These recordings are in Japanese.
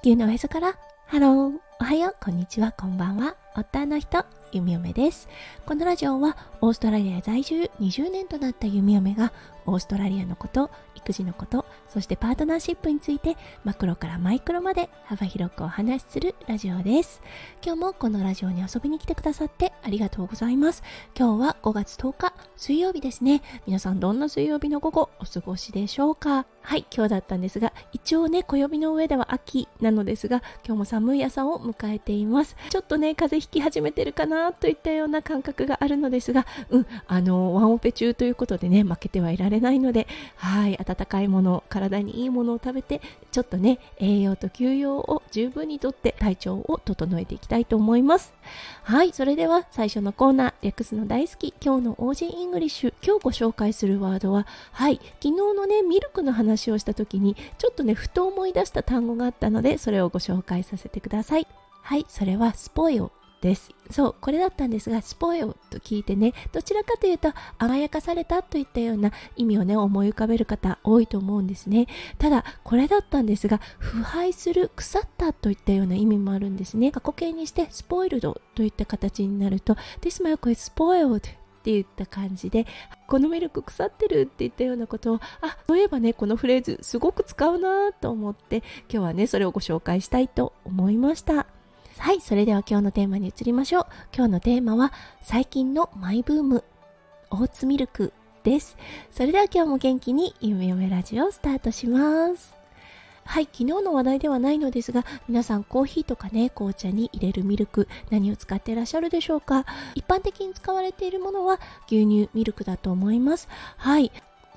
地球のおへそから。ハロー。おはよう。こんにちは。こんばんは。おったの人。弓嫁です。このラジオはオーストラリア在住20年となった弓嫁がオーストラリアのこと育児のことそしてパートナーシップについてマクロからマイクロまで幅広くお話しするラジオです。今日もこのラジオに遊びに来てくださってありがとうございます。今日は5月10日水曜日ですね。皆さんどんな水曜日の午後お過ごしでしょうか？はい今日だったんですが一応ね暦の上では秋なのですが今日も寒い朝を迎えています。ちょっとね風邪ひき始めてるかなといったような感覚があるのですがうんあのワンオペ中ということでね負けてはいられないのではい温かいもの体にいいものを食べてちょっとね栄養と休養を十分にとって体調を整えていきたいと思います。はいそれでは最初のコーナー略すの大好き今日の OG イングリッシュ今日ご紹介するワードははい昨日のねミルクの話をした時にちょっとねふと思い出した単語があったのでそれをご紹介させてください。はいそれは spoil です。そうこれだったんですが spoil と聞いてねどちらかというと甘やかされたといったような意味をね思い浮かべる方多いと思うんですね。ただこれだったんですが腐敗する腐ったといったような意味もあるんですね。過去形にしてスポイルドといった形になると This milk is spoiled って言った感じでこのミルク腐ってるって言ったようなことをあそういえばねこのフレーズすごく使うなと思って今日はねそれをご紹介したいと思いました。はい、それでは今日のテーマに移りましょう。今日のテーマは最近のマイブーム、オーツミルクです。それでは今日も元気に夢嫁ラジオをスタートします。はい、昨日の話題ではないのですが、皆さんコーヒーとかね、紅茶に入れるミルク、何を使ってらっしゃるでしょうか？一般的に使われているものは牛乳ミルクだと思います。はい、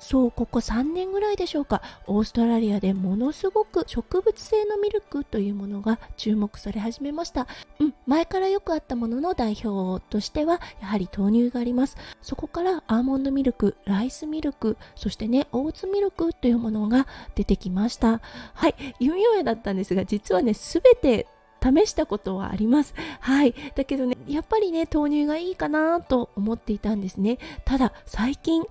そうここ3年ぐらいでしょうかオーストラリアでものすごく植物性のミルクというものが注目され始めましたうん前からよくあったものの代表としてはやはり豆乳がありますそこからアーモンドミルクライスミルクそしてねオーツミルクというものが出てきましたはい弓嫁だったんですが実はね全て試したことはあります。はい。だけどね、やっぱりね、豆乳がいいかなと思っていたんですね。ただ、最近、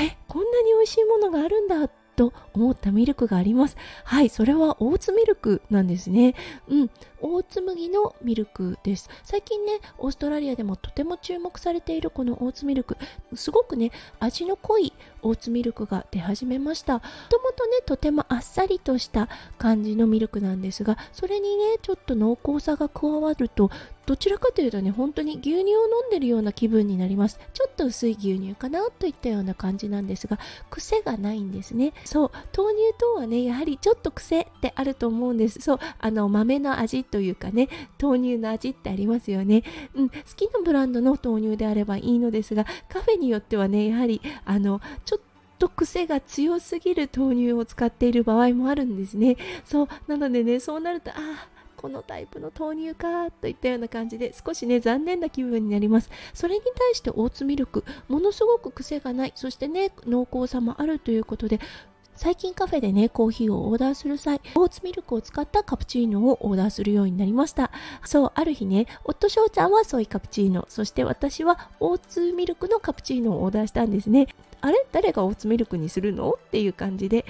えこんなに美味しいものがあるんだと思ったミルクがあります。はいそれはオーツミルクなんですね。うんオーツ麦のミルクです。最近ねオーストラリアでもとても注目されているこのオーツミルク。すごくね味の濃いオーツミルクが出始めました。もともとねとてもあっさりとした感じのミルクなんですがそれにねちょっと濃厚さが加わるとどちらかというとね本当に牛乳を飲んでるような気分になります。ちょっと薄い牛乳かなといったような感じなんですが癖がないんですね。そう豆乳とはねやはりちょっと癖ってあると思うんです。そうあの豆の味というかね豆乳の味ってありますよね、うん、好きなブランドの豆乳であればいいのですがカフェによってはねやはりあのちと癖が強すぎる豆乳を使っている場合もあるんですね。そうなのでねそうなるとああこのタイプの豆乳かといったような感じで少しね残念な気分になります。それに対してオーツミルクものすごく癖がないそしてね濃厚さもあるということで最近カフェでね、コーヒーをオーダーする際、オーツミルクを使ったカプチーノをオーダーするようになりました。そう、ある日ね、夫翔ちゃんはソイカプチーノ、そして私はオーツミルクのカプチーノをオーダーしたんですね。あれ？誰がオーツミルクにするの？っていう感じで、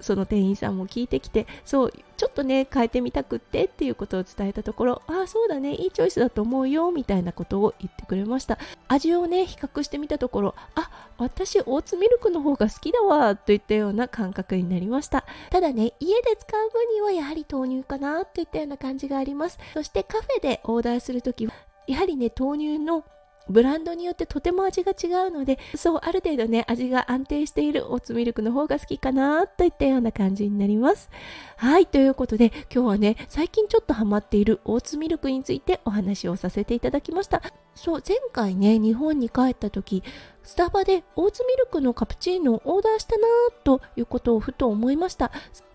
その店員さんも聞いてきてそうちょっとね変えてみたくってっていうことを伝えたところああそうだねいいチョイスだと思うよみたいなことを言ってくれました。味をね比較してみたところあ私オーツミルクの方が好きだわといったような感覚になりました。ただね家で使う分にはやはり豆乳かなといったような感じがあります。そしてカフェでオーダーするときはやはりね豆乳のブランドによってとても味が違うのでそうある程度ね味が安定しているオーツミルクの方が好きかなといったような感じになります。はいということで今日はね最近ちょっとハマっているオーツミルクについてお話をさせていただきました。そう前回ね日本に帰った時スタバでオーツミルクのカプチーノをオーダーしたなということをふと思いました。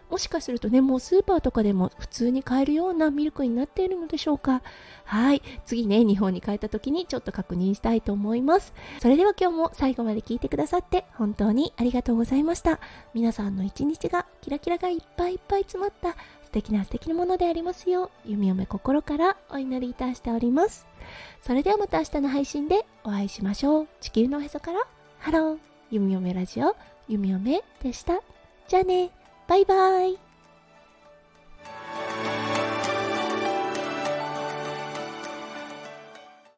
もしかするとね、もうスーパーとかでも普通に買えるようなミルクになっているのでしょうか？はい。次ね、日本に帰った時にちょっと確認したいと思います。それでは今日も最後まで聞いてくださって本当にありがとうございました。皆さんの一日がキラキラがいっぱいいっぱい詰まった素敵な素敵なものでありますよう、弓嫁心からお祈りいたしております。それではまた明日の配信でお会いしましょう。地球のおへそからハロー、弓嫁ラジオ、弓嫁でした。じゃあね。バイバイ。